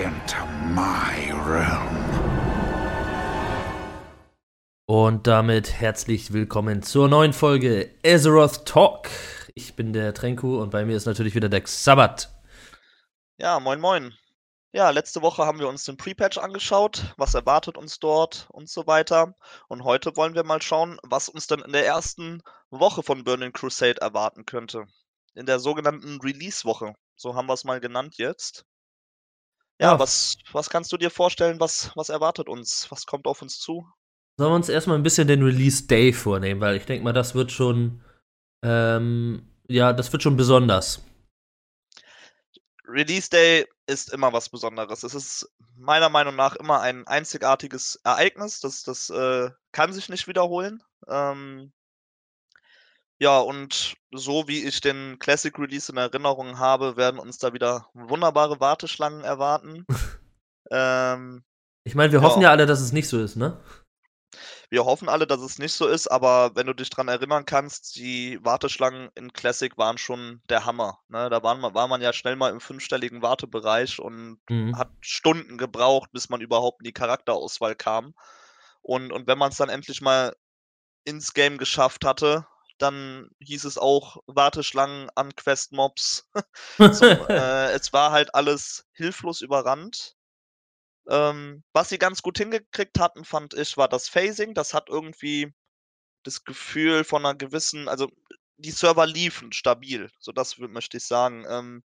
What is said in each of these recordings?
into my realm. Und damit herzlich willkommen zur neuen Folge Azeroth Talk. Ich bin der Trenku und bei mir ist natürlich wieder der Sabbat. Ja, moin moin. Ja, letzte Woche haben wir uns den Pre-Patch angeschaut, was erwartet uns dort und so weiter. Und heute wollen wir mal schauen, was uns dann in der ersten Woche von Burning Crusade erwarten könnte. In der sogenannten Release-Woche. So haben wir es mal genannt jetzt. Ja, Ja. was, was kannst du dir vorstellen, was, was erwartet uns? Was kommt auf uns zu? Sollen wir uns erstmal ein bisschen den Release Day vornehmen, weil ich denke mal, das wird schon, ähm, ja, das wird schon besonders. Release Day ist immer was Besonderes. Es ist meiner Meinung nach immer ein einzigartiges Ereignis. Das, das äh, kann sich nicht wiederholen. Ähm, ja, und so wie ich den Classic Release in Erinnerung habe, werden uns da wieder wunderbare Warteschlangen erwarten. ähm, Ich meine, wir Ja. hoffen ja alle, dass es nicht so ist, ne? wir hoffen alle, dass es nicht so ist, aber wenn du dich dran erinnern kannst, die Warteschlangen in Classic waren schon der Hammer. Ne? Da waren, war man ja schnell mal im fünfstelligen Wartebereich und Mhm. hat Stunden gebraucht, bis man überhaupt in die Charakterauswahl kam. Und, und wenn man es dann endlich mal ins Game geschafft hatte, dann hieß es auch Warteschlangen an Quest-Mobs. Zum, äh, es war halt alles hilflos überrannt. Ähm, was sie ganz gut hingekriegt hatten, fand ich, war das Phasing. Das hat irgendwie das Gefühl von einer gewissen, also die Server liefen stabil, so das möchte ich sagen. Ähm,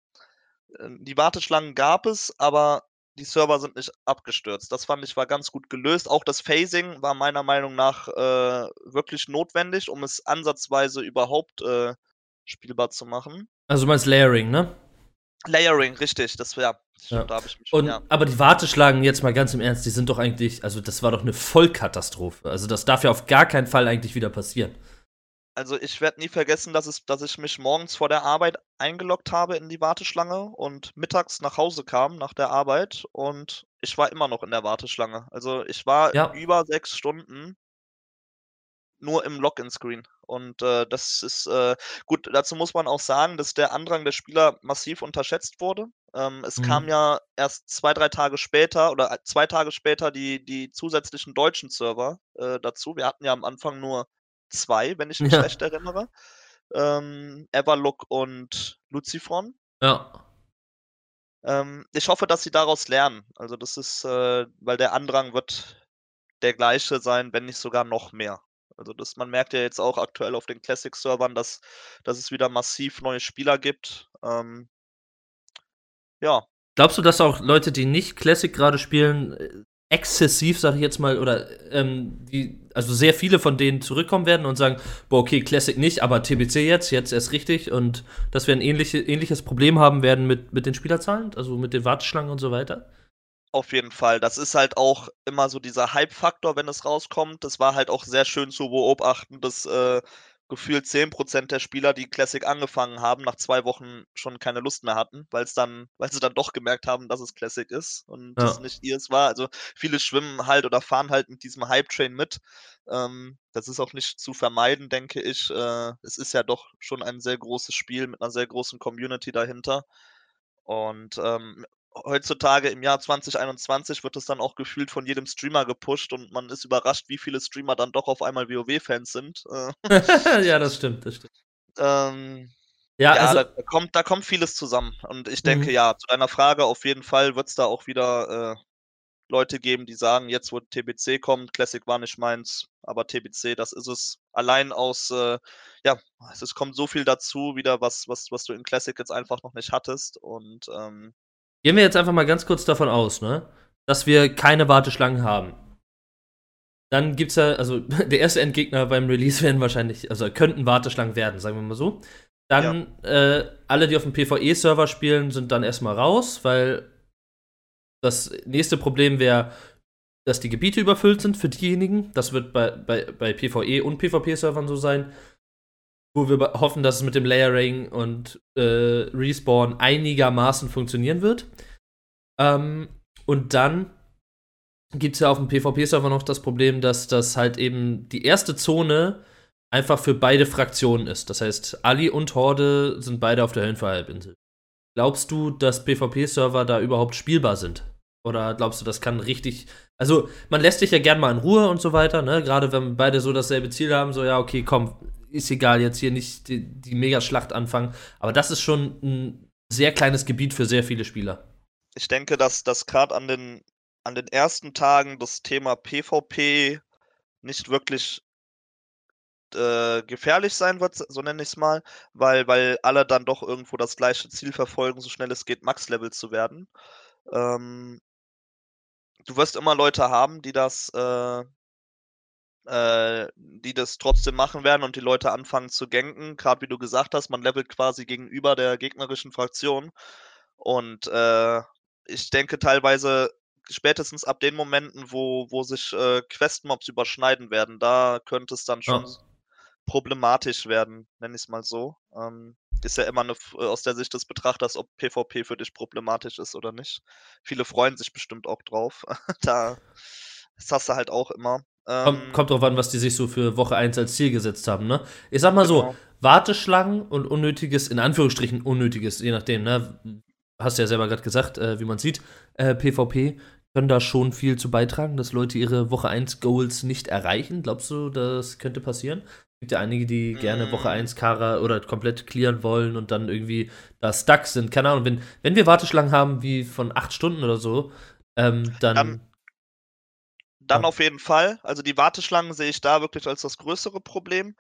äh, die Warteschlangen gab es, aber die Server sind nicht abgestürzt. Das fand ich war ganz gut gelöst. Auch das Phasing war meiner Meinung nach äh, wirklich notwendig, um es ansatzweise überhaupt äh, spielbar zu machen. Also du meinst Layering, ne? Layering, richtig, das Ja. ich mich Und, ja. aber die Warteschlangen, jetzt mal ganz im Ernst, die sind doch eigentlich, also das war doch eine Vollkatastrophe. Also das darf ja auf gar keinen Fall eigentlich wieder passieren. Also ich werde nie vergessen, dass, es, dass ich mich morgens vor der Arbeit eingeloggt habe in die Warteschlange und mittags nach Hause kam nach der Arbeit und ich war immer noch in der Warteschlange. Also ich war Ja. über sechs Stunden nur im Login-Screen. Und äh, das ist äh, gut, dazu muss man auch sagen, dass der Andrang der Spieler massiv unterschätzt wurde. Ähm, es Mhm. kam ja erst zwei, drei Tage später oder äh, zwei Tage später die, die zusätzlichen deutschen Server äh, dazu. Wir hatten ja am Anfang nur zwei, wenn ich mich Ja. recht erinnere. Ähm, Everlook und Lucifron. Ja. Ähm, ich hoffe, dass sie daraus lernen. Also das ist, äh, weil der Andrang wird der gleiche sein, wenn nicht sogar noch mehr. Also das, man merkt ja jetzt auch aktuell auf den Classic-Servern, dass, dass es wieder massiv neue Spieler gibt. Ähm, ja, Glaubst du, dass auch Leute, die nicht Classic gerade spielen, äh, exzessiv, sag ich jetzt mal, oder ähm, die, also sehr viele von denen zurückkommen werden und sagen, boah, okay, Classic nicht, aber TBC jetzt, jetzt erst richtig und dass wir ein ähnliche, ähnliches Problem haben werden mit, mit den Spielerzahlen, also mit den Warteschlangen und so weiter? auf jeden Fall. Das ist halt auch immer so dieser Hype-Faktor, wenn es rauskommt. Das war halt auch sehr schön zu beobachten, dass äh, gefühlt 10% der Spieler, die Classic angefangen haben, nach zwei Wochen schon keine Lust mehr hatten, weil es dann, weil sie dann doch gemerkt haben, dass es Classic ist und das Ja. nicht ihrs war. Also viele schwimmen halt oder fahren halt mit diesem Hype-Train mit. Ähm, das ist auch nicht zu vermeiden, denke ich. Äh, es ist ja doch schon ein sehr großes Spiel mit einer sehr großen Community dahinter. Und ähm, heutzutage im Jahr 2021 wird es dann auch gefühlt von jedem Streamer gepusht und man ist überrascht, wie viele Streamer dann doch auf einmal WoW-Fans sind. Äh, ja, das stimmt, das stimmt. ähm, Ja, ja, also, da, da kommt, da kommt vieles zusammen. Und ich denke, Mhm. ja, zu deiner Frage, auf jeden Fall wird es da auch wieder äh, Leute geben, die sagen, jetzt wo TBC kommt, Classic war nicht meins, aber TBC, das ist es. Allein aus, äh, ja, es, es kommt so viel dazu, wieder was, was, was du in Classic jetzt einfach noch nicht hattest. Und ähm, gehen wir jetzt einfach mal ganz kurz davon aus, ne, dass wir keine Warteschlangen haben. Dann gibt's ja, also der erste Endgegner beim Release werden wahrscheinlich, also könnten Warteschlangen werden, sagen wir mal so. Dann äh, alle, die auf dem PvE-Server spielen, sind dann erstmal raus, weil das nächste Problem wäre, dass die Gebiete überfüllt sind für diejenigen. Das wird bei, bei, bei PvE und PvP-Servern so sein. Wo wir hoffen, dass es mit dem Layering und äh, Respawn einigermaßen funktionieren wird. Ähm, und dann gibt es ja auf dem PvP-Server noch das Problem, dass das halt eben die erste Zone einfach für beide Fraktionen ist. Das heißt, Ali und Horde sind beide auf der Höllenfallhalbinsel. Glaubst du, dass PvP-Server da überhaupt spielbar sind? Oder glaubst du, das kann richtig. Also, man lässt dich ja gern mal in Ruhe und so weiter, ne? Gerade wenn beide so dasselbe Ziel haben, so, ja, okay, komm, ist egal, jetzt hier nicht die, die Megaschlacht anfangen. Aber das ist schon ein sehr kleines Gebiet für sehr viele Spieler. Ich denke, dass das gerade an den, an den ersten Tagen das Thema PvP nicht wirklich äh, gefährlich sein wird, so nenne ich es mal, weil, weil alle dann doch irgendwo das gleiche Ziel verfolgen, so schnell es geht, Max-Level zu werden. Ähm, du wirst immer Leute haben, die das, äh, äh, die das trotzdem machen werden und die Leute anfangen zu ganken. Gerade wie du gesagt hast, man levelt quasi gegenüber der gegnerischen Fraktion. Und äh, ich denke teilweise spätestens ab den Momenten, wo, wo sich äh, Questmobs überschneiden werden, da könnte es dann schon ja. problematisch werden, nenne ich es mal so. Ähm, ist ja immer eine, äh, aus der Sicht des Betrachters, ob PvP für dich problematisch ist oder nicht. Viele freuen sich bestimmt auch drauf. da, das hast du halt auch immer. Kommt, ähm, kommt drauf an, was die sich so für Woche 1 als Ziel gesetzt haben, ne? Ich sag mal genau. so, Warteschlangen und unnötiges, in Anführungsstrichen unnötiges, je nachdem, ne? Hast du ja selber gerade gesagt, äh, wie man sieht, äh, PvP können da schon viel zu beitragen, dass Leute ihre Woche 1 Goals nicht erreichen. Glaubst du, das könnte passieren? Es gibt ja einige, die gerne Woche 1 mm. Kara oder komplett clearen wollen und dann irgendwie da stuck sind. Keine Ahnung, wenn, wenn wir Warteschlangen haben wie von 8 Stunden oder so, ähm, dann, dann dann ja. auf jeden Fall. Also die Warteschlangen sehe ich da wirklich als das größere Problem.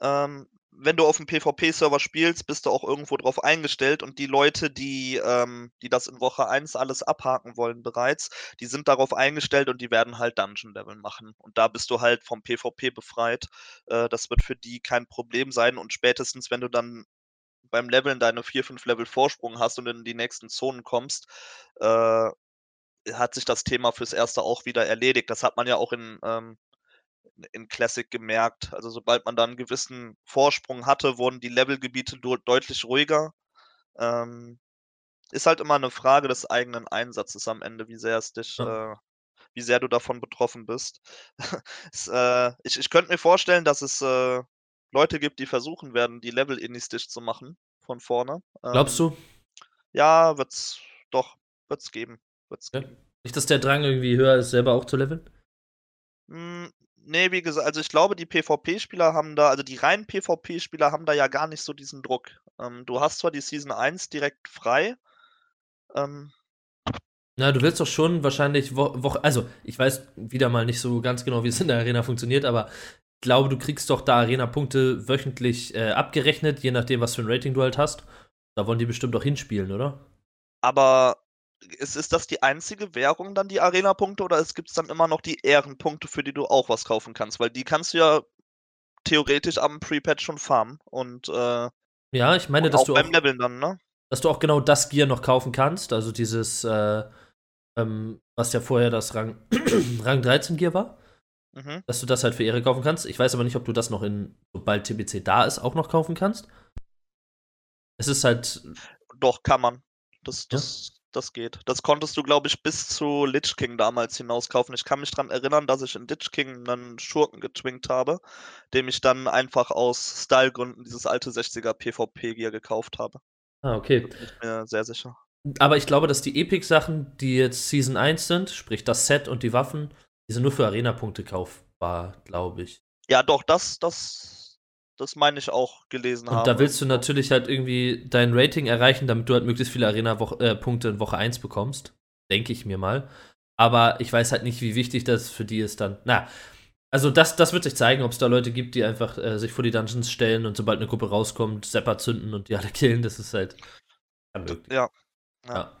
Ähm, wenn du auf dem PvP-Server spielst, bist du auch irgendwo drauf eingestellt und die Leute, die, ähm, die das in Woche 1 alles abhaken wollen bereits, die sind darauf eingestellt und die werden halt Dungeon-Level machen. Und da bist du halt vom PvP befreit. Äh, das wird für die kein Problem sein und spätestens, wenn du dann beim Leveln deine 4, 5 Level Vorsprung hast und in die nächsten Zonen kommst, äh, hat sich das Thema fürs Erste auch wieder erledigt. Das hat man ja auch in, ähm, in Classic gemerkt. Also sobald man dann einen gewissen Vorsprung hatte, wurden die Levelgebiete deutlich ruhiger. Ähm, ist halt immer eine Frage des eigenen Einsatzes am Ende, wie sehr es dich, ja. äh, wie sehr du davon betroffen bist. es, äh, ich, ich könnte mir vorstellen, dass es äh, Leute gibt, die versuchen werden, die Level innistisch zu machen von vorne. Glaubst ähm, du? Ja, wird's doch, wird's geben. Wird's ja. Nicht, dass der Drang irgendwie höher ist, selber auch zu leveln? Hm, nee, wie gesagt, also ich glaube, die PvP-Spieler haben da, also die reinen PvP-Spieler haben da ja gar nicht so diesen Druck. Ähm, du hast zwar die Season 1 direkt frei. Ähm, na, du willst doch schon wahrscheinlich Woche, wo also ich weiß wieder mal nicht so ganz genau, wie es in der Arena funktioniert, aber ich glaube, du kriegst doch da Arena-Punkte wöchentlich äh, abgerechnet, je nachdem, was für ein Rating du halt hast. Da wollen die bestimmt auch hinspielen, oder? Aber ist, ist das die einzige Währung dann, die Arena-Punkte, oder gibt es dann immer noch die Ehrenpunkte, für die du auch was kaufen kannst? Weil die kannst du ja theoretisch am Pre-Patch schon farmen. Und, äh, ja, ich meine, dass auch du beim auch, Leveln dann, ne? Dass du auch genau das Gear noch kaufen kannst, also dieses, äh, ähm, was ja vorher das Rang, Rang 13 Gear war. Mhm. Dass du das halt für Ehre kaufen kannst. Ich weiß aber nicht, ob du das noch in, sobald TBC da ist, auch noch kaufen kannst. Es ist halt. Doch, kann man. Das, das, das geht. Das konntest du, glaube ich, bis zu Lich King damals hinauskaufen. Ich kann mich daran erinnern, dass ich in Lich King einen Schurken getwinkt habe, dem ich dann einfach aus Stylegründen dieses alte 60er PvP-Gear gekauft habe. Ah, okay. Bin ich mir sehr sicher. Aber ich glaube, dass die Epic-Sachen, die jetzt Season 1 sind, sprich das Set und die Waffen, die sind nur für Arena-Punkte kaufbar, glaube ich. Ja, doch, das, das das meine ich auch gelesen und haben. Und da willst du natürlich halt irgendwie dein Rating erreichen, damit du halt möglichst viele Arena-Punkte äh, in Woche 1 bekommst. Denke ich mir mal. Aber ich weiß halt nicht, wie wichtig das für die ist dann. Na, also das, das wird sich zeigen, ob es da Leute gibt, die einfach äh, sich vor die Dungeons stellen und sobald eine Gruppe rauskommt, Sepper zünden und die alle killen. Das ist halt unmöglich. Ja. ja.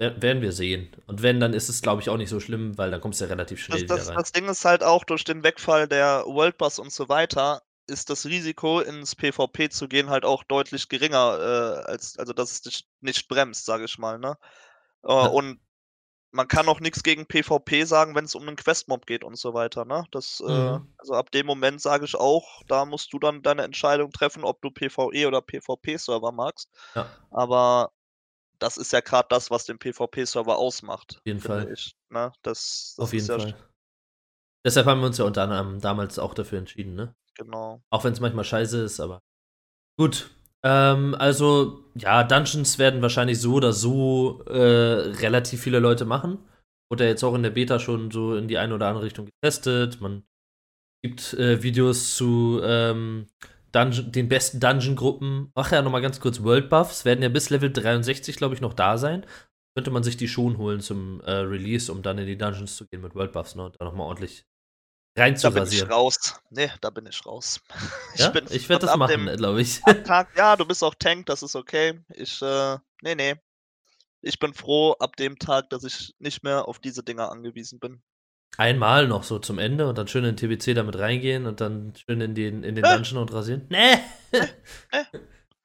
ja. Werden wir sehen. Und wenn, dann ist es, glaube ich, auch nicht so schlimm, weil dann kommst du ja relativ schnell das, das, wieder rein. Das Ding ist halt auch durch den Wegfall der World Boss und so weiter, ist das Risiko, ins PvP zu gehen, halt auch deutlich geringer, äh, als, also dass es dich nicht bremst, sage ich mal, ne? Äh, ja. Und man kann auch nichts gegen PvP sagen, wenn es um einen Questmob geht und so weiter, ne? Das, äh, mhm. äh, also ab dem Moment sage ich auch, da musst du dann deine Entscheidung treffen, ob du PvE oder PvP-Server magst. Ja. Aber das ist ja gerade das, was den PvP-Server ausmacht. Auf jeden Fall. Ich, ne? das, das Auf jeden ja Fall. Deshalb haben wir uns ja unter anderem damals auch dafür entschieden, ne? Genau. Auch wenn es manchmal scheiße ist, aber. Gut. Ähm, also, ja, Dungeons werden wahrscheinlich so oder so äh, relativ viele Leute machen. wurde ja jetzt auch in der Beta schon so in die eine oder andere Richtung getestet. Man gibt äh, Videos zu ähm, Dungeon, den besten Dungeon-Gruppen. Ach ja, nochmal ganz kurz: World Buffs werden ja bis Level 63, glaube ich, noch da sein. Könnte man sich die schon holen zum äh, Release, um dann in die Dungeons zu gehen mit World Buffs ne, und da nochmal ordentlich rein zu Da bin ich rasieren. raus. Nee, da bin ich raus. Ja? Ich werde das machen, glaube ich. Tag, ja, du bist auch Tank, das ist okay. Ich, äh, nee, nee. Ich bin froh ab dem Tag, dass ich nicht mehr auf diese Dinger angewiesen bin. Einmal noch so zum Ende und dann schön in den TBC damit reingehen und dann schön in den, in den Äh. Dungeon und rasieren. Nee! Äh.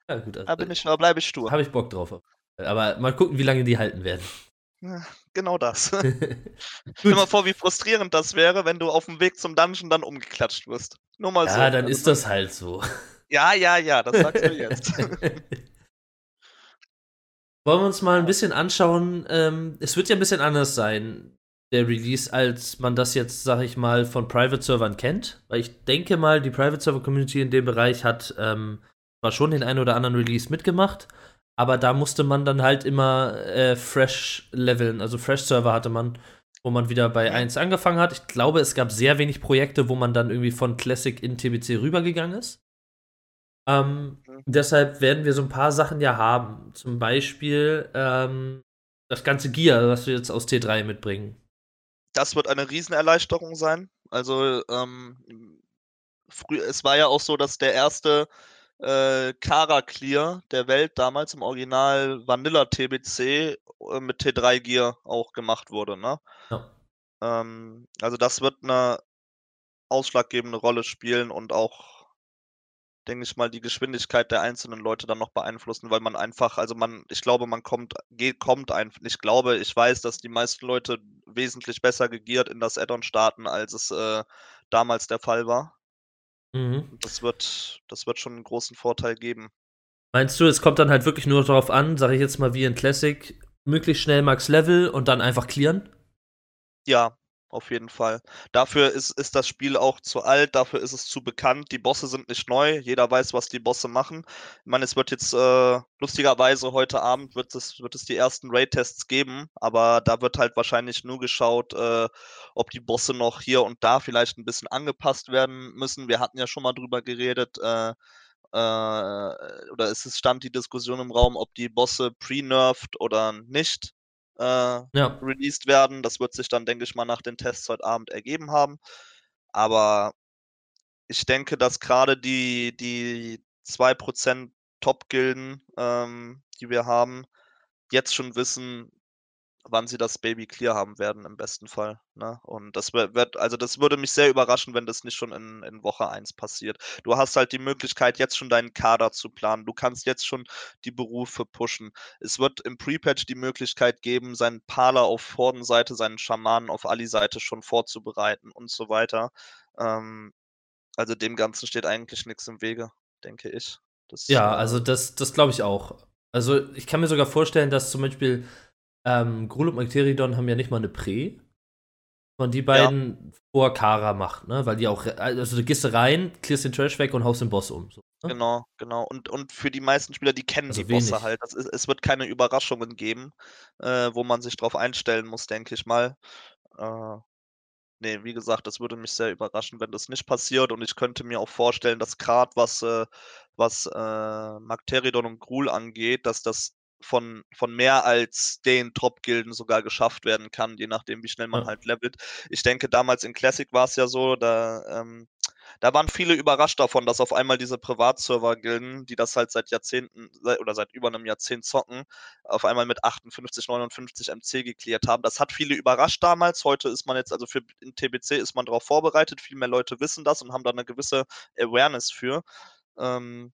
ja, gut. Also, Da bin ich, da bleibe ich stur. Habe ich Bock drauf. Aber mal gucken, wie lange die halten werden. Ja, Genau das. Stell dir mal vor, wie frustrierend das wäre, wenn du auf dem Weg zum Dungeon dann umgeklatscht wirst. Nur mal so. ja, dann Also ist das halt so. Ja, ja, ja, das sagst du jetzt. Wollen wir uns mal ein bisschen anschauen. Ähm, es wird ja ein bisschen anders sein, der Release, als man das jetzt, sag ich mal, von Private-Servern kennt. Weil ich denke mal, die Private-Server-Community in dem Bereich hat ähm, zwar schon den einen oder anderen Release mitgemacht, aber da musste man dann halt immer äh, fresh leveln. Also Fresh-Server hatte man, wo man wieder bei 1 angefangen hat. Ich glaube, es gab sehr wenig Projekte, wo man dann irgendwie von Classic in TBC rübergegangen ist. Ähm, Mhm. deshalb werden wir so ein paar Sachen ja haben. Zum Beispiel ähm, das ganze Gear, was wir jetzt aus T3 mitbringen. Das wird eine Riesenerleichterung sein. Also, ähm, früh, es war ja auch so, dass der erste äh, Kara Clear der Welt damals im Original Vanilla TBC äh, mit T3 Gear auch gemacht wurde, ne? Ja. Ähm, also das wird eine ausschlaggebende Rolle spielen und auch, denke ich mal, die Geschwindigkeit der einzelnen Leute dann noch beeinflussen, weil man einfach, also man, ich glaube, man kommt, geht, kommt einfach, ich glaube, ich weiß, dass die meisten Leute wesentlich besser gegiert in das Add-on starten, als es äh, damals der Fall war. Mhm. Das wird, das wird schon einen großen Vorteil geben. Meinst du, es kommt dann halt wirklich nur darauf an, sage ich jetzt mal wie in Classic, möglichst schnell Max Level und dann einfach clearen? Ja, auf jeden Fall. Dafür ist, ist das Spiel auch zu alt, dafür ist es zu bekannt. Die Bosse sind nicht neu, jeder weiß, was die Bosse machen. Ich meine, es wird jetzt äh, lustigerweise heute Abend wird es, wird es die ersten Raid-Tests geben, aber da wird halt wahrscheinlich nur geschaut, äh, ob die Bosse noch hier und da vielleicht ein bisschen angepasst werden müssen. Wir hatten ja schon mal drüber geredet, äh, äh, oder es stand die Diskussion im Raum, ob die Bosse pre-nerfed oder nicht äh, Ja. released werden. Das wird sich dann, denke ich mal, nach den Tests heute Abend ergeben haben. Aber ich denke, dass gerade die, die 2% Top-Gilden, ähm, die wir haben, jetzt schon wissen, wann sie das Baby clear haben werden, im besten Fall. Ne? Und das wird, also das würde mich sehr überraschen, wenn das nicht schon in, in Woche 1 passiert. Du hast halt die Möglichkeit, jetzt schon deinen Kader zu planen. Du kannst jetzt schon die Berufe pushen. Es wird im Pre-Patch die Möglichkeit geben, seinen Parler auf Hordenseite, seinen Schamanen auf Ali-Seite schon vorzubereiten und so weiter. Ähm, also dem Ganzen steht eigentlich nichts im Wege, denke ich. Das, Ja, äh, also das, das glaube ich auch. Also ich kann mir sogar vorstellen, dass zum Beispiel ähm, Grul und Macteridon haben ja nicht mal eine Prä. Und die beiden vor Kara macht, ne? Weil die auch, also du gehst rein, clearst den Trash weg und haust den Boss um. So, ne? Genau, genau. Und, und für die meisten Spieler, die kennen Also die Bosse wenig. halt. Das ist, es wird keine Überraschungen geben, äh, wo man sich drauf einstellen muss, denke ich mal. Äh, nee, wie gesagt, das würde mich sehr überraschen, wenn das nicht passiert. Und ich könnte mir auch vorstellen, dass gerade was, äh, was äh, Magteridon und Grul angeht, dass das von, von mehr als den Top-Gilden sogar geschafft werden kann, je nachdem, wie schnell man Ja. halt levelt. Ich denke, damals in Classic war es ja so, da, ähm, da waren viele überrascht davon, dass auf einmal diese Privatserver-Gilden, die das halt seit Jahrzehnten oder seit über einem Jahrzehnt zocken, auf einmal mit 58, 59 MC geklärt haben. Das hat viele überrascht damals. Heute ist man jetzt, also für in TBC ist man darauf vorbereitet. Viel mehr Leute wissen das und haben da eine gewisse Awareness für. Ähm,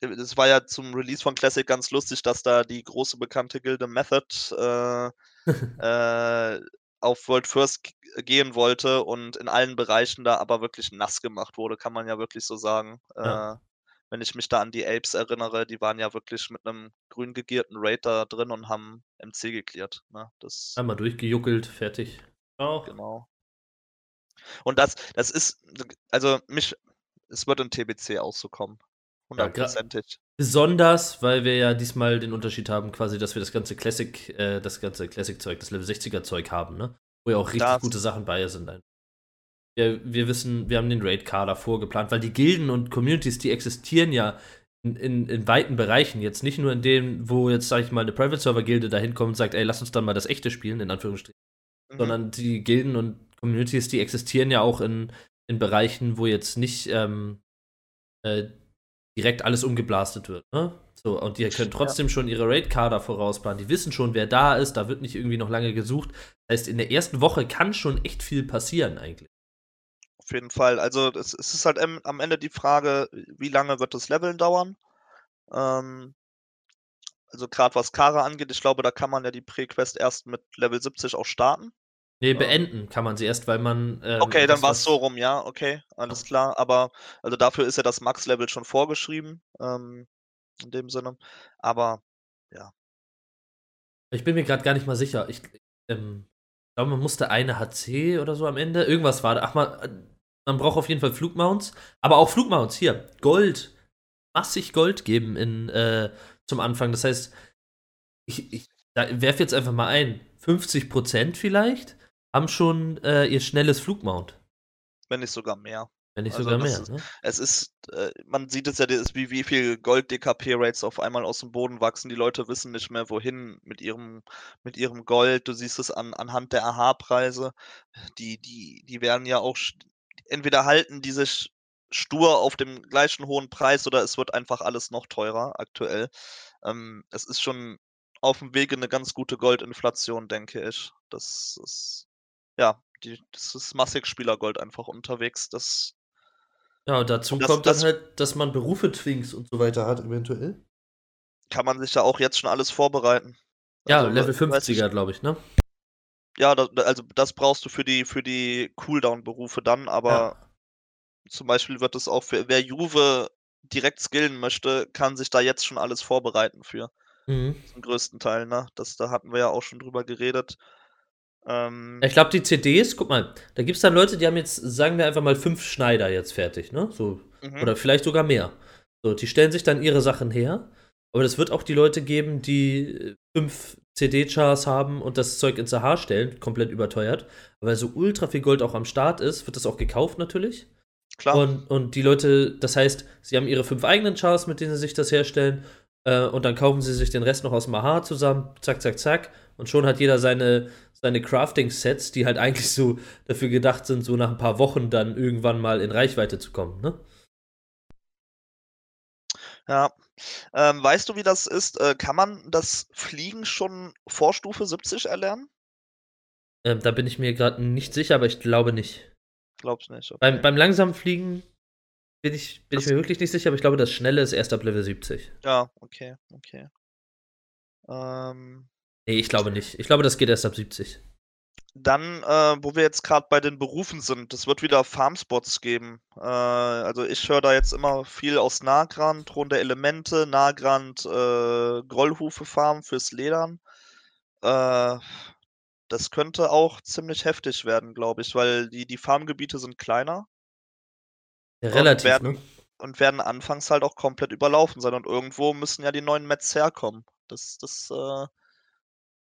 es war ja zum Release von Classic ganz lustig, dass da die große bekannte Gilde Method äh, äh, auf World First gehen wollte und in allen Bereichen da aber wirklich nass gemacht wurde, kann man ja wirklich so sagen. Ja. Äh, wenn ich mich da an die Apes erinnere, die waren ja wirklich mit einem grün gegierten Raid da drin und haben MC geklärt. Ne? Das, Einmal durchgejuckelt, fertig. Auch. genau. Und das, das ist, also mich, es wird in TBC auch so kommen. Ja, Hundertprozentig. Besonders, weil wir ja diesmal den Unterschied haben, quasi, dass wir das ganze Classic, äh, das ganze Classic-Zeug, das Level 60er-Zeug haben, ne? wo ja auch richtig Das- gute Sachen bei sind. Wir, wir wissen, wir haben den Raid-Kader vorgeplant, weil die Gilden und Communities, die existieren ja in, in, in weiten Bereichen. Jetzt nicht nur in denen, wo jetzt, sag ich mal, eine Private-Server-Gilde da hinkommt und sagt, ey, lass uns dann mal das echte spielen, in Anführungsstrichen. Mhm. Sondern die Gilden und Communities, die existieren ja auch in, in Bereichen, wo jetzt nicht ähm, äh, direkt alles umgeblastet wird. Ne? So, und die können trotzdem schon ihre Raid-Kader vorausplanen. Die wissen schon, wer da ist, da wird nicht irgendwie noch lange gesucht. Das heißt, in der ersten Woche kann schon echt viel passieren eigentlich. Auf jeden Fall. Also es, es ist halt am am Ende die Frage, wie lange wird das Leveln dauern? Ähm, also gerade was Kara angeht, ich glaube, da kann man ja die Pre-Quest erst mit Level 70 auch starten. Nee, Ja. beenden kann man sie erst, weil man. ähm, Okay, dann war es so rum, ja, okay, alles klar. Aber also dafür ist ja das Max-Level schon vorgeschrieben, ähm, in dem Sinne. Aber Ich bin mir gerade gar nicht mal sicher. Ich ähm, glaube, man musste eine HC oder so am Ende. Irgendwas war da. Ach, man, man braucht auf jeden Fall Flugmounts. Aber auch Flugmounts hier. Gold. Massig Gold geben in, äh, zum Anfang. Das heißt, ich, ich werfe jetzt einfach mal ein. 50% vielleicht haben schon äh, ihr schnelles Flugmount. wenn nicht sogar mehr. Wenn nicht Also sogar mehr. ist- Ne? Es ist, äh, man sieht es ja, das ist wie, wie viel Gold-DKP-Rates auf einmal aus dem Boden wachsen. Die Leute wissen nicht mehr, wohin mit ihrem, mit ihrem Gold. Du siehst es an, anhand der AHA-Preise. Die, die, die werden ja auch, entweder halten die sich stur auf dem gleichen hohen Preis oder es wird einfach alles noch teurer aktuell. Ähm, es ist schon auf dem Wege eine ganz gute Goldinflation, denke ich. Das ist, ja, die, das ist massig Spielergold einfach unterwegs. Das Ja, und dazu das- kommt das- dann halt, dass man Berufe Twinks und so weiter hat, eventuell. kann man sich ja auch jetzt schon alles vorbereiten. Ja, Also, Level we- weiß ich- 50er, glaube ich, ne? Ja, da, da- also das brauchst du für die für die Cooldown-Berufe dann, aber zum Beispiel wird es auch für wer Juve direkt skillen möchte, kann sich da jetzt schon alles vorbereiten für Mhm. zum größten Teil, ne? Das, da hatten wir ja auch schon drüber geredet. Ähm, Ich glaube, die CDs, guck mal, da gibt es dann Leute, die haben jetzt, sagen wir einfach mal, fünf Schneider jetzt fertig, ne? So, mhm. oder vielleicht sogar mehr. So, die stellen sich dann ihre Sachen her. Aber es wird auch die Leute geben, die äh, fünf CD-Chars haben und das Zeug ins Sahar stellen, komplett überteuert. Aber weil so ultra viel Gold auch am Start ist, wird das auch gekauft natürlich. Klar. Und, und die Leute, das heißt, sie haben ihre fünf eigenen Chars, mit denen sie sich das herstellen. Äh, und dann kaufen sie sich den Rest noch aus dem Aha zusammen. Zack, zack, zack. Und schon hat jeder seine, seine Crafting-Sets, die halt eigentlich so dafür gedacht sind, so nach ein paar Wochen dann irgendwann mal in Reichweite zu kommen. Ne? Ja. Ähm, weißt du, wie das ist? Äh, kann man das Fliegen schon vor Stufe 70 erlernen? Ähm, da bin ich mir gerade nicht sicher, aber ich glaube nicht. Glaub's nicht. Okay. Beim, beim langsamen Fliegen bin ich, bin ich mir wirklich nicht sicher, aber ich glaube, das Schnelle ist erst ab Level 70. Ja, okay, okay. Ähm, Nee, ich glaube nicht. Ich glaube, das geht erst ab 70. Dann, äh, wo wir jetzt gerade bei den Berufen sind, es wird wieder Farmspots geben. Äh, also ich höre da jetzt immer viel aus Nagrand, Thron der Elemente, Nagrand, äh, Grollhufe Farm fürs Ledern. Äh, das könnte auch ziemlich heftig werden, glaube ich, weil die, die Farmgebiete sind kleiner Ja, Und relativ, werden- ne? und werden anfangs halt auch komplett überlaufen sein. Und irgendwo müssen ja die neuen Mets herkommen. Das, das äh,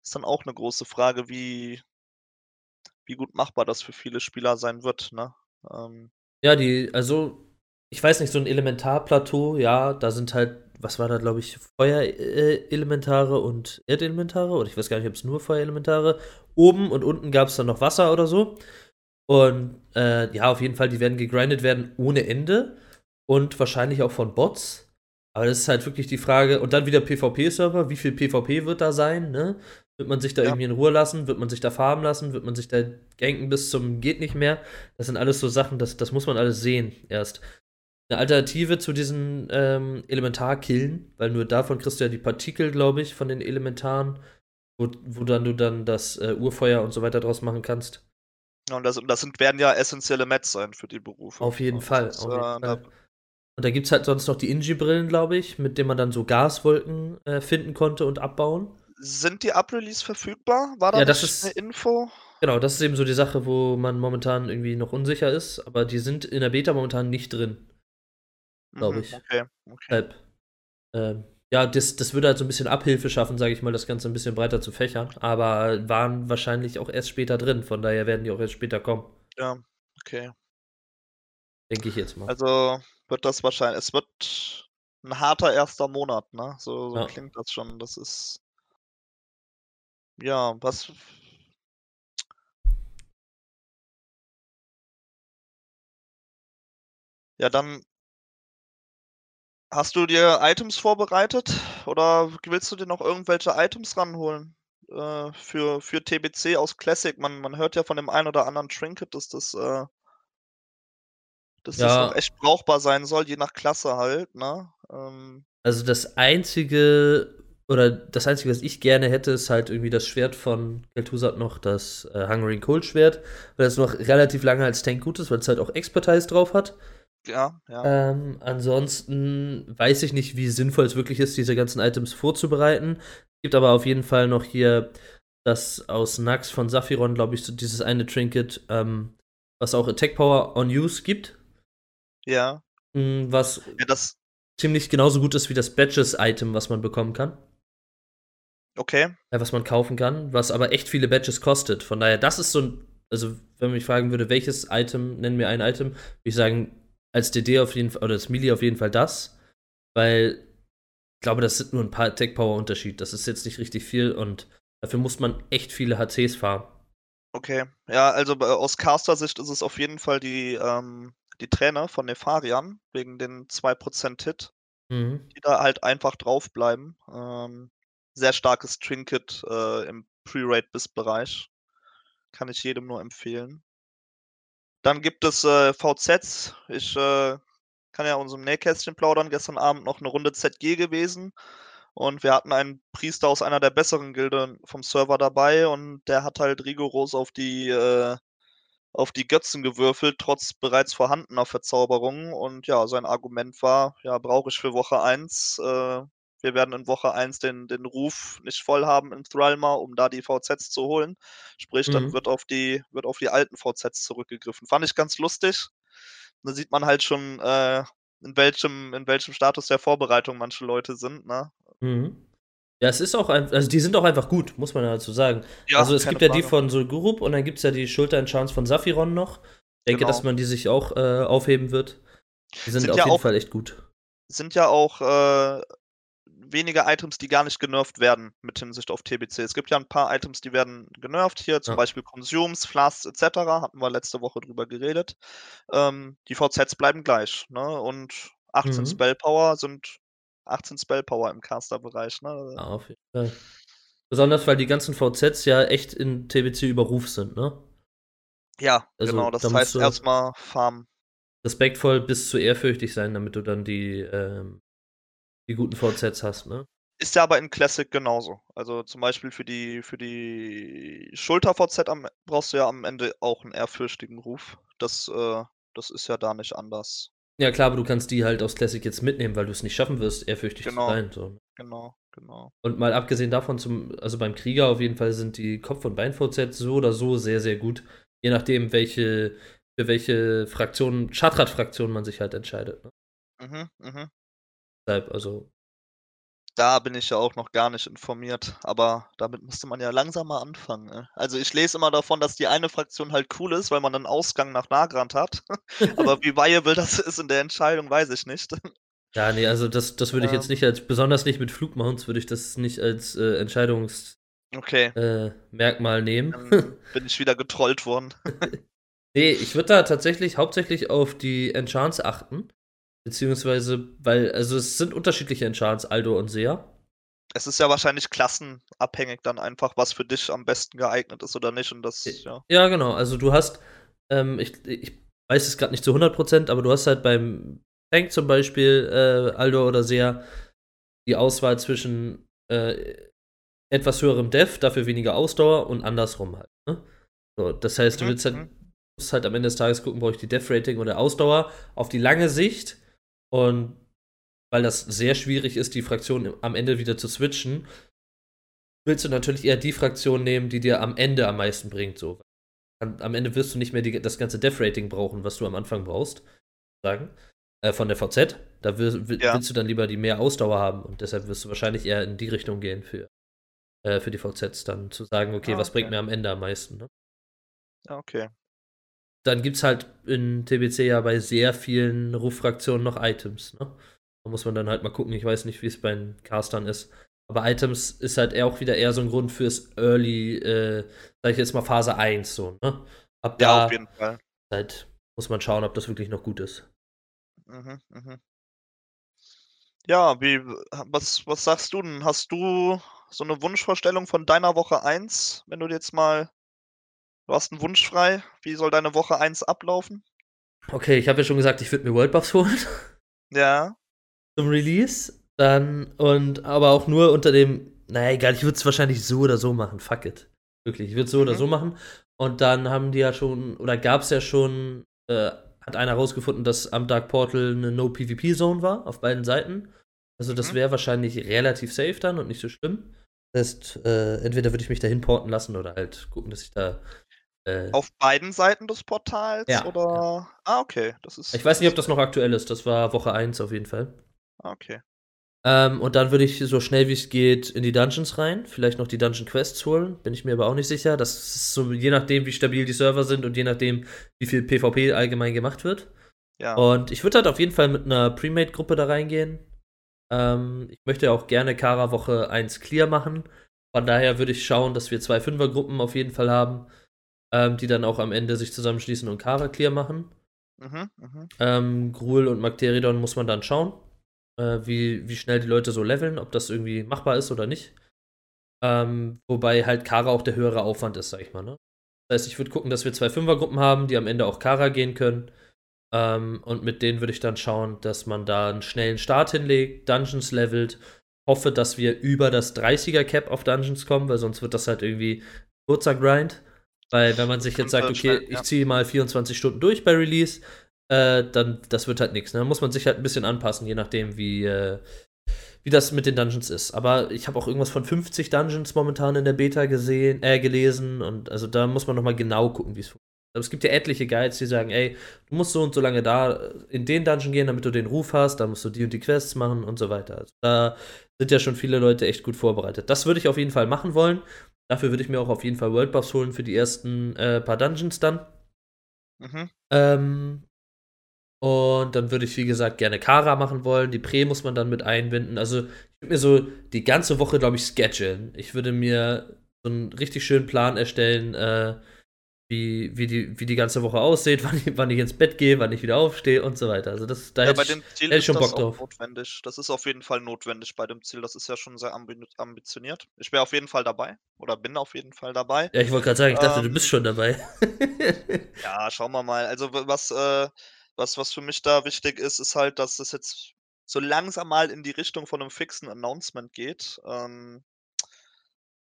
ist dann auch eine große Frage, wie, wie gut machbar das für viele Spieler sein wird. Ne? Ähm, Ja, die, also, ich weiß nicht, so ein Elementarplateau, ja, da sind halt, was war da, glaube ich, Feuerelementare und Erdelementare, oder ich weiß gar nicht, ob es nur Feuerelementare. Oben und unten gab es dann noch Wasser oder so. Und äh, ja, auf jeden Fall, die werden gegrindet werden ohne Ende und wahrscheinlich auch von Bots. Aber das ist halt wirklich die Frage, und dann wieder PvP-Server, wie viel PvP wird da sein, ne? Wird man sich da Ja. irgendwie in Ruhe lassen? Wird man sich da farmen lassen? Wird man sich da ganken bis zum geht nicht mehr? Das sind alles so Sachen, das, das muss man alles sehen erst. Eine Alternative zu diesen ähm, Elementarkillen, weil nur davon kriegst du ja die Partikel, glaube ich, von den Elementaren, wo, wo dann du dann das äh, Urfeuer und so weiter draus machen kannst. ja, und das, das sind, werden ja essentielle Mets sein für die Berufe. Auf jeden Und Fall. auf jeden äh, Fall. Und da gibt es halt sonst noch die Inji-Brillen, glaube ich, mit denen man dann so Gaswolken äh, finden konnte und abbauen. Sind die Up-Release verfügbar? War da Ja, das ist- eine Info? Genau, das ist eben so die Sache, wo man momentan irgendwie noch unsicher ist, aber die sind in der Beta momentan nicht drin. Glaub Mhm, ich. Okay, okay. Ähm, ja, das, das würde halt so ein bisschen Abhilfe schaffen, sage ich mal, das Ganze ein bisschen breiter zu fächern. Aber waren wahrscheinlich auch erst später drin, von daher werden die auch erst später kommen. Ja, okay. Denke ich jetzt mal. Also wird das wahrscheinlich, es wird ein harter erster Monat, ne? So, so Ja. klingt das schon. Das ist. Ja, was. Ja, dann hast du dir Items vorbereitet oder willst du dir noch irgendwelche Items ranholen äh, für, für TBC aus Classic? Man, man hört ja von dem einen oder anderen Trinket, dass das, äh, dass das Ja. noch echt brauchbar sein soll, je nach Klasse halt, ne? Ähm, Also das einzige, oder das einzige, was ich gerne hätte, ist halt irgendwie das Schwert von Kel'Thuzad noch, das äh, Hungering Cold Schwert, weil das noch relativ lange als Tank gut ist, weil es halt auch Expertise drauf hat. ja, ja. Ähm, ansonsten weiß ich nicht, wie sinnvoll es wirklich ist, diese ganzen Items vorzubereiten. Gibt aber auf jeden Fall noch hier das aus Nax von Saphiron, glaube ich, so dieses eine Trinket, ähm, was auch Attack Power on Use gibt. Ja, mh, Was ja, das, ziemlich genauso gut ist wie das Badges-Item, was man bekommen kann. Okay. was man kaufen kann, was aber echt viele Badges kostet. Von daher, das ist so ein, also wenn man mich fragen würde, welches Item, nennen wir ein Item, würde ich sagen, als DD auf jeden Fall, oder als Melee auf jeden Fall das, weil ich glaube, das sind nur ein paar Tech-Power-Unterschied. Das ist jetzt nicht richtig viel und dafür muss man echt viele HCs farmen. Okay. Ja, also aus Caster-Sicht ist es auf jeden Fall die, ähm, die Trainer von Nefarian, wegen den 2% Hit, Mhm. die da halt einfach draufbleiben. Ähm, sehr starkes Trinket äh, im Pre-Raid-Bis-Bereich. Kann ich jedem nur empfehlen. Dann gibt es äh, VZs. Ich äh, kann ja unserem Nähkästchen plaudern. Gestern Abend noch eine Runde ZG gewesen. Und wir hatten einen Priester aus einer der besseren Gilden vom Server dabei und der hat halt rigoros auf die, äh, auf die Götzen gewürfelt, trotz bereits vorhandener Verzauberungen. Und ja, sein Argument war, ja, brauche ich für Woche 1. Äh, wir werden in Woche 1 den, den Ruf nicht voll haben in Thralma, um da die VZs zu holen. Sprich, dann Mhm. wird auf die, wird auf die alten VZs zurückgegriffen. Fand ich ganz lustig. Da sieht man halt schon, äh, in welchem, in welchem Status der Vorbereitung manche Leute sind, ne? Mhm. Ja, es ist auch ein, also die sind auch einfach gut, muss man dazu sagen. Ja, also es gibt ja die Frage. von Sulgurup und dann gibt es ja die Schulter-Chance von Saphiron noch. Ich denke, Genau. dass man die sich auch äh, aufheben wird. Die sind, Sind auf ja jeden auch- Fall echt gut. sind ja auch äh, wenige Items, die gar nicht genervt werden mit Hinsicht auf TBC. Es gibt ja ein paar Items, die werden genervt. Hier zum Ja. Beispiel Consumes, Flasks etc. Hatten wir letzte Woche drüber geredet. Ähm, die VZs bleiben gleich. Ne? Und 18 Mhm. Spellpower sind 18 Spellpower im Caster-Bereich. Ne? Ja, auf jeden Fall. Besonders, weil die ganzen VZs ja echt in TBC Überruf sind, ne? Ja, Also, genau. Das heißt erstmal farmen. Respektvoll bis zu ehrfürchtig sein, damit du dann die, ähm, die guten VZs hast, ne? Ist ja aber in Classic genauso. Also zum Beispiel für die, für die Schulter-VZ am- brauchst du ja am Ende auch einen ehrfürchtigen Ruf. Das, äh, das ist ja da nicht anders. Ja, klar, aber du kannst die halt aus Classic jetzt mitnehmen, weil du es nicht schaffen wirst, ehrfürchtig Genau. zu sein. So. Genau, genau. Und mal abgesehen davon, zum, also beim Krieger auf jeden Fall sind die Kopf- und Bein-VZs so oder so sehr, sehr gut. Je nachdem, welche, für welche Fraktion, Schatrat-Fraktion man sich halt entscheidet. Ne? Mhm, mhm. Deshalb, also, Da bin ich ja auch noch gar nicht informiert, aber damit müsste man ja langsam mal anfangen. Ne? Also ich lese immer davon, dass die eine Fraktion halt cool ist, weil man einen Ausgang nach Nagrand hat. aber wie viable das ist in der Entscheidung, weiß ich nicht. ja, nee, also das, das würde ich jetzt Ähm. nicht als, besonders nicht mit Flugmounts, würde ich das nicht als äh, Entscheidungsmerkmal Okay, äh, nehmen. dann bin ich wieder getrollt worden. Nee, ich würde da tatsächlich hauptsächlich auf die Enchants achten. Beziehungsweise, weil, also es sind unterschiedliche Enchants, Aldo und Sea. Es ist ja wahrscheinlich klassenabhängig dann einfach, was für dich am besten geeignet ist oder nicht. Und das, ja. Ja, genau. Also du hast, ähm, ich, ich weiß es gerade nicht zu 100%, aber du hast halt beim Tank zum Beispiel, äh, Aldo oder Sea, die Auswahl zwischen äh, etwas höherem Def, dafür weniger Ausdauer und andersrum halt. Ne? So, das heißt, du Mhm, willst halt, mhm. musst halt am Ende des Tages gucken, brauche ich die Def-Rating oder Ausdauer auf die lange Sicht. Und weil das sehr schwierig ist, die Fraktion am Ende wieder zu switchen, willst du natürlich eher die Fraktion nehmen, die dir am Ende am meisten bringt. So. Am Ende wirst du nicht mehr die, das ganze Def-Rating brauchen, was du am Anfang brauchst. Sagen. Äh, von der VZ. Da will, will, Ja. willst du dann lieber die mehr Ausdauer haben und deshalb wirst du wahrscheinlich eher in die Richtung gehen für, äh, für die VZs, dann zu sagen, okay, Ah, was bringt okay. mir am Ende am meisten. Ne? Ja, okay. Dann gibt es halt in TBC ja bei sehr vielen Ruffraktionen noch Items. Ne? Da muss man dann halt mal gucken. Ich weiß nicht, wie es bei den Castern ist. Aber Items ist halt eher auch wieder eher so ein Grund fürs Early, äh, sag ich jetzt mal Phase 1 so, ne? Ab Ja, da auf jeden Fall. halt muss man schauen, ob das wirklich noch gut ist. Mhm, mhm. Ja, wie, was, was sagst du denn? Hast du so eine Wunschvorstellung von deiner Woche 1, wenn du dir jetzt mal, du hast einen Wunsch frei, wie soll deine Woche 1 ablaufen? Okay, ich habe ja schon gesagt, ich würde mir World Buffs holen Ja, zum Release. Dann, und aber auch nur unter dem, naja, egal, ich würde es wahrscheinlich so oder so machen. Fuck it. Wirklich, ich würde es so oder Mhm. so machen. Und dann haben die ja schon, oder gab es ja schon, äh, hat einer rausgefunden, dass am Dark Portal eine No-PvP-Zone war, auf beiden Seiten. Also das Mhm. wäre wahrscheinlich relativ safe dann und nicht so schlimm. Das heißt, äh, entweder würde ich mich dahin porten lassen oder halt gucken, dass ich da. Äh, auf beiden Seiten des Portals Ja, oder? Ah, okay, das ist. ich weiß nicht, ob das noch aktuell ist. Das war Woche 1 auf jeden Fall. Ah, okay. Ähm, und dann würde ich so schnell wie es geht in die Dungeons rein. Vielleicht noch die Dungeon Quests holen. Bin ich mir aber auch nicht sicher. Das ist so je nachdem, wie stabil die Server sind und je nachdem, wie viel PvP allgemein gemacht wird. Ja. Und ich würde halt auf jeden Fall mit einer Premade-Gruppe da reingehen. Ähm, ich möchte auch gerne Kara Woche 1 clear machen. Von daher würde ich schauen, dass wir zwei Fünfergruppen auf jeden Fall haben, ähm, die dann auch am Ende sich zusammenschließen und Kara clear machen. Mhm, mhm. Ähm, Gruel und Magteridon muss man dann schauen, äh, wie, wie schnell die Leute so leveln, ob das irgendwie machbar ist oder nicht. Ähm, wobei halt Kara auch der höhere Aufwand ist, sag ich mal. Ne? Das heißt, ich würde gucken, dass wir zwei Fünfergruppen haben, die am Ende auch Kara gehen können. Ähm, und mit denen würde ich dann schauen, dass man da einen schnellen Start hinlegt, Dungeons levelt. Hoffe, dass wir über das 30er Cap auf Dungeons kommen, weil sonst wird das halt irgendwie kurzer Grind. Weil wenn man sich jetzt sagt, okay, ich ziehe mal 24 Stunden durch bei Release, äh, dann das wird halt nichts. Ne? Da muss man sich halt ein bisschen anpassen, je nachdem, wie, äh, wie das mit den Dungeons ist. Aber ich habe auch irgendwas von 50 Dungeons momentan in der Beta gesehen, äh, gelesen und also da muss man nochmal genau gucken, wie es funktioniert. Aber es gibt ja etliche Guides, die sagen, ey, du musst so und so lange da in den Dungeon gehen, damit du den Ruf hast, dann musst du die und die Quests machen und so weiter. Also da sind ja schon viele Leute echt gut vorbereitet. Das würde ich auf jeden Fall machen wollen. Dafür würde ich mir auch auf jeden Fall World Buffs holen für die ersten äh, paar Dungeons dann. Mhm. Ähm, und dann würde ich, wie gesagt, gerne Kara machen wollen. Die Prä muss man dann mit einbinden. Also, ich würde mir so die ganze Woche, glaube ich, schedulen. Ich würde mir so einen richtig schönen Plan erstellen, äh, wie, wie, die, wie die ganze Woche aussieht, wann ich, wann ich ins Bett gehe, wann ich wieder aufstehe und so weiter. Also, das, da Ja, hätte bei dem Ziel ist schon das Bock auch drauf. notwendig. Das ist auf jeden Fall notwendig bei dem Ziel. Das ist ja schon sehr ambi ambitioniert. Ich wäre auf jeden Fall dabei. Oder bin auf jeden Fall dabei. Ja, ich wollte gerade sagen, ich dachte, du Ähm, bist schon dabei. Ja, schauen wir mal. Also was, äh, was, was für mich da wichtig ist, ist halt, dass es jetzt so langsam mal in die Richtung von einem fixen Announcement geht. Ähm,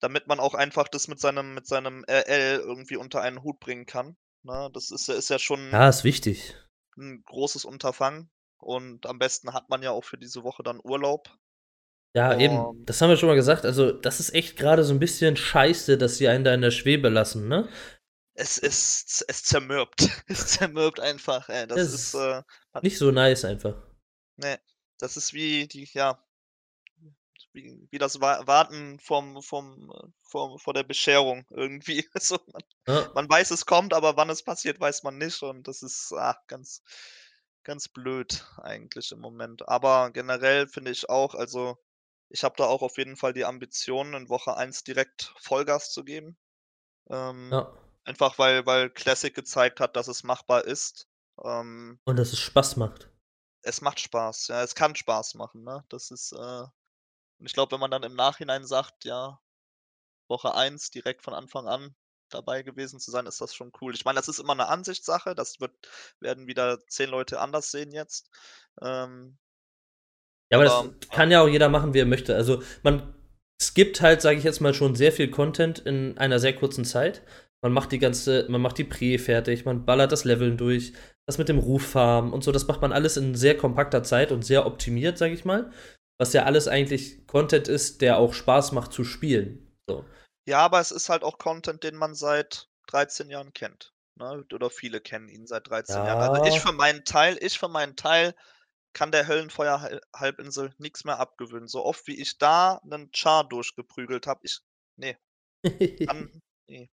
damit man auch einfach das mit seinem, mit seinem RL irgendwie unter einen Hut bringen kann. Ne? Das ist, ja- ist ja schon ja, ist wichtig. ein großes Unterfangen. Und am besten hat man ja auch für diese Woche dann Urlaub. Ja, eben. Ähm. Das haben wir schon mal gesagt. Also, das ist echt gerade so ein bisschen scheiße, dass sie einen da in der Schwebe lassen, ne? Es ist, es zermürbt. Es zermürbt einfach. Ey. Das Das ist, ist- äh, Nicht so nice einfach. ne, das ist wie die, ja, wie, wie das Wa- Warten vom, vom, äh, vom, vor der Bescherung irgendwie. So, man, Ja. man weiß, es kommt, aber wann es passiert, weiß man nicht. Und das ist ah, ganz, ganz blöd eigentlich im Moment. Aber generell finde ich auch, also ich habe da auch auf jeden Fall die Ambition, in Woche 1 direkt Vollgas zu geben. Ähm, ja. Einfach weil, weil Classic gezeigt hat, dass es machbar ist. Ähm, Und dass es Spaß macht. es macht Spaß, ja, es kann Spaß machen, ne? Das ist, äh, und ich glaube, wenn man dann im Nachhinein sagt, ja, Woche 1 direkt von Anfang an dabei gewesen zu sein, ist das schon cool. Ich meine, das ist immer eine Ansichtssache, das wird, werden wieder zehn Leute anders sehen jetzt. Ähm, Ja, aber Aber, das kann ja auch jeder machen, wie er möchte. Also man skippt halt, sage ich jetzt mal, schon sehr viel Content in einer sehr kurzen Zeit. Man macht die ganze, man macht die Prä fertig, man ballert das Leveln durch, das mit dem Ruffarm und so, das macht man alles in sehr kompakter Zeit und sehr optimiert, sage ich mal. Was ja alles eigentlich Content ist, der auch Spaß macht zu spielen. So. ja, aber es ist halt auch Content, den man seit 13 Jahren kennt. Ne? Oder viele kennen ihn seit 13 Jahren. Also ich Ja. für meinen Teil, ich für meinen Teil kann der Höllenfeuer-Halbinsel nichts mehr abgewöhnen. So oft wie ich da einen Char durchgeprügelt habe, ich. Nee. Kann, nee.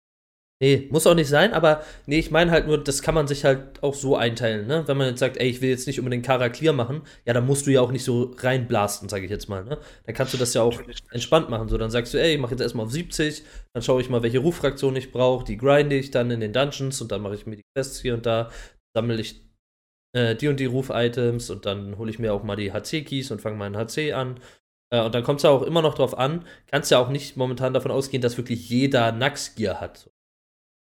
Nee, muss auch nicht sein, aber nee, ich meine halt nur, das kann man sich halt auch so einteilen, ne? Wenn man jetzt sagt, ey, ich will jetzt nicht unbedingt Kara clear machen, ja, dann musst du ja auch nicht so reinblasten, sage ich jetzt mal, ne? Dann kannst du das ja auch entspannt machen. So, dann sagst du, ey, ich mache jetzt erstmal auf 70, dann schaue ich mal, welche Ruffraktion ich brauche, die grinde ich dann in den Dungeons und dann mache ich mir die Quests hier und da, sammle ich äh, die und die Ruf-Items und dann hole ich mir auch mal die HC-Keys und fange meinen HC an. Äh, und dann kommt es ja auch immer noch drauf an, kannst ja auch nicht momentan davon ausgehen, dass wirklich jeder Nax-Gear hat.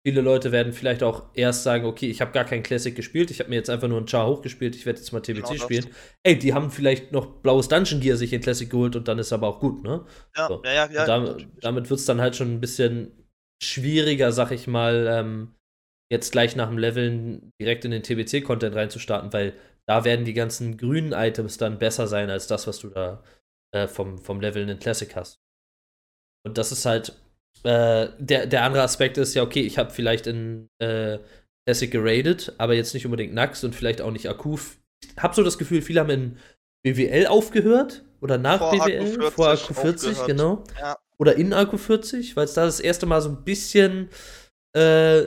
Viele Leute werden vielleicht auch erst sagen, okay, ich habe gar kein Classic gespielt, ich habe mir jetzt einfach nur ein Char hochgespielt, ich werde jetzt mal TBC genau spielen. Ey, die haben vielleicht noch blaues Dungeon Gear sich in Classic geholt und dann ist aber auch gut, ne? Ja, so. ja, ja. ja damit, damit wird es dann halt schon ein bisschen schwieriger, sag ich mal, ähm, jetzt gleich nach dem Leveln direkt in den TBC-Content reinzustarten, weil da werden die ganzen grünen Items dann besser sein als das, was du da äh, vom, vom Leveln in Classic hast. Und das ist halt äh, der, der andere Aspekt ist ja, okay, ich habe vielleicht in äh, Classic geradet, aber jetzt nicht unbedingt Nax und vielleicht auch nicht Akku. Ich habe so das Gefühl, viele haben in BWL aufgehört oder nach vor BWL, Akku 40 vor Akku 40, aufgehört. genau. Ja. Oder in Akku 40, weil es da das erste Mal so ein bisschen äh,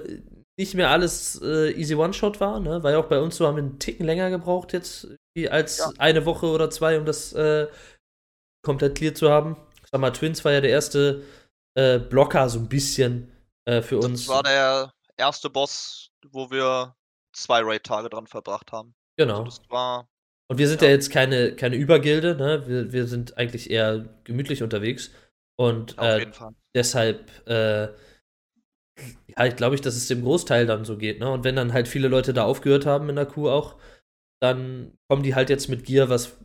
nicht mehr alles äh, Easy One-Shot war, ne? Weil auch bei uns so haben wir einen Ticken länger gebraucht jetzt, als ja. eine Woche oder zwei, um das äh, komplett clear zu haben. Ich sag mal, Twins war ja der erste äh, Blocker so ein bisschen äh, für uns. Das war der erste Boss, wo wir zwei Raid-Tage dran verbracht haben. Genau. Also und wir sind ja, ja jetzt keine, keine Übergilde, ne? Wir, wir sind eigentlich eher gemütlich unterwegs. Und äh, deshalb, äh, ja, ich glaube ich, dass es dem Großteil dann so geht, ne? Und wenn dann halt viele Leute da aufgehört haben in der Kuh auch, dann kommen die halt jetzt mit Gear, was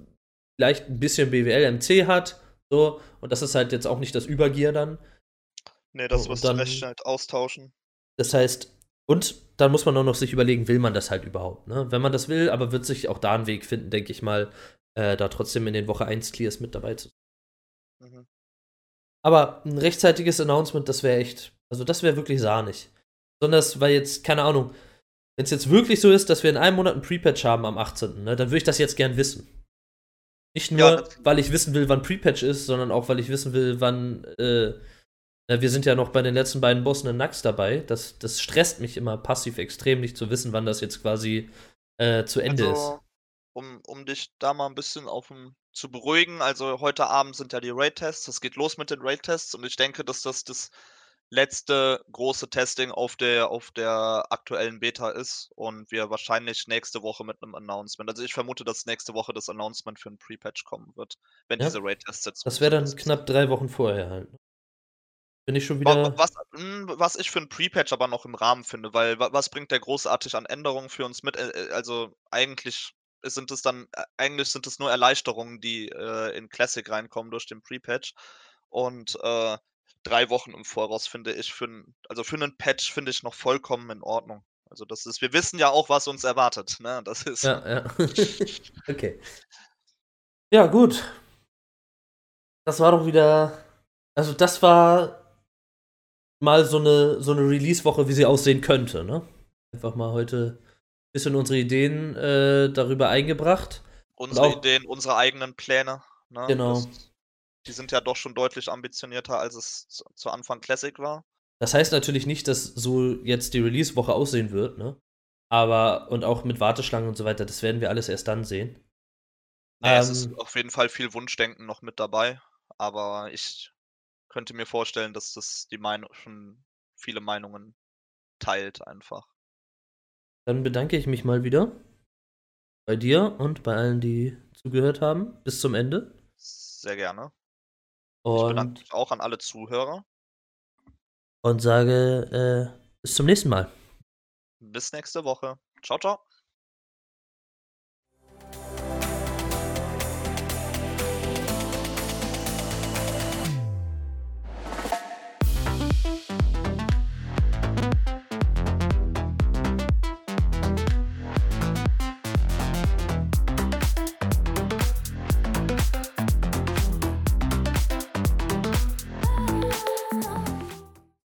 vielleicht ein bisschen BWL MC hat, so, und das ist halt jetzt auch nicht das Übergear dann. Nee, das wirst dann, du recht halt austauschen. Das heißt, und dann muss man auch noch sich überlegen, will man das halt überhaupt, ne? Wenn man das will, aber wird sich auch da einen Weg finden, denke ich mal, äh, da trotzdem in den Woche 1 Clears mit dabei zu sein. Mhm. Aber ein rechtzeitiges Announcement, das wäre echt, also das wäre wirklich sahnig. Besonders, weil jetzt, keine Ahnung, wenn es jetzt wirklich so ist, dass wir in einem Monat ein Pre-Patch haben am 18., ne, dann würde ich das jetzt gern wissen. Nicht nur, ja, weil ich wissen will, wann Pre-Patch ist, sondern auch, weil ich wissen will, wann äh, wir sind ja noch bei den letzten beiden Bossen in Nax dabei. Das, das stresst mich immer passiv extrem, nicht zu wissen, wann das jetzt quasi äh, zu Ende also, ist. Um, um dich da mal ein bisschen auf zu beruhigen, also heute Abend sind ja die Raid-Tests. Es geht los mit den Raid-Tests und ich denke, dass das das letzte große Testing auf der, auf der aktuellen Beta ist und wir wahrscheinlich nächste Woche mit einem Announcement. Also ich vermute, dass nächste Woche das Announcement für ein Pre-Patch kommen wird, wenn ja. diese Raid-Tests jetzt. Das wäre dann knapp drei Wochen vorher halt. Bin ich schon wieder. Was, hm, was ich für ein Pre-Patch aber noch im Rahmen finde, weil was bringt der großartig an Änderungen für uns mit? Äh, äh, also eigentlich sind es dann, äh, eigentlich sind es nur Erleichterungen, die äh, in Classic reinkommen durch den Pre-Patch. Und äh, drei Wochen im Voraus finde ich für ein, also für einen Patch finde ich noch vollkommen in Ordnung. Also das ist, wir wissen ja auch, was uns erwartet. Ne? Das ist. Ja, ja. okay. Ja, gut. Das war doch wieder. Also das war mal so eine, so eine Release-Woche, wie sie aussehen könnte. Ne? Einfach mal heute ein bisschen unsere Ideen äh, darüber eingebracht. Unsere auch, Ideen, unsere eigenen Pläne. Ne? Genau. Das, die sind ja doch schon deutlich ambitionierter, als es zu, zu Anfang Classic war. Das heißt natürlich nicht, dass so jetzt die Release-Woche aussehen wird, ne? Aber, und auch mit Warteschlangen und so weiter, das werden wir alles erst dann sehen. Nee, ähm, es ist auf jeden Fall viel Wunschdenken noch mit dabei, aber ich könnte mir vorstellen, dass das die Meinung schon viele Meinungen teilt einfach. Dann bedanke ich mich mal wieder bei dir und bei allen, die zugehört haben, bis zum Ende. Sehr gerne. Und ich bedanke mich auch an alle Zuhörer. Und sage äh, bis zum nächsten Mal. Bis nächste Woche. Ciao, ciao.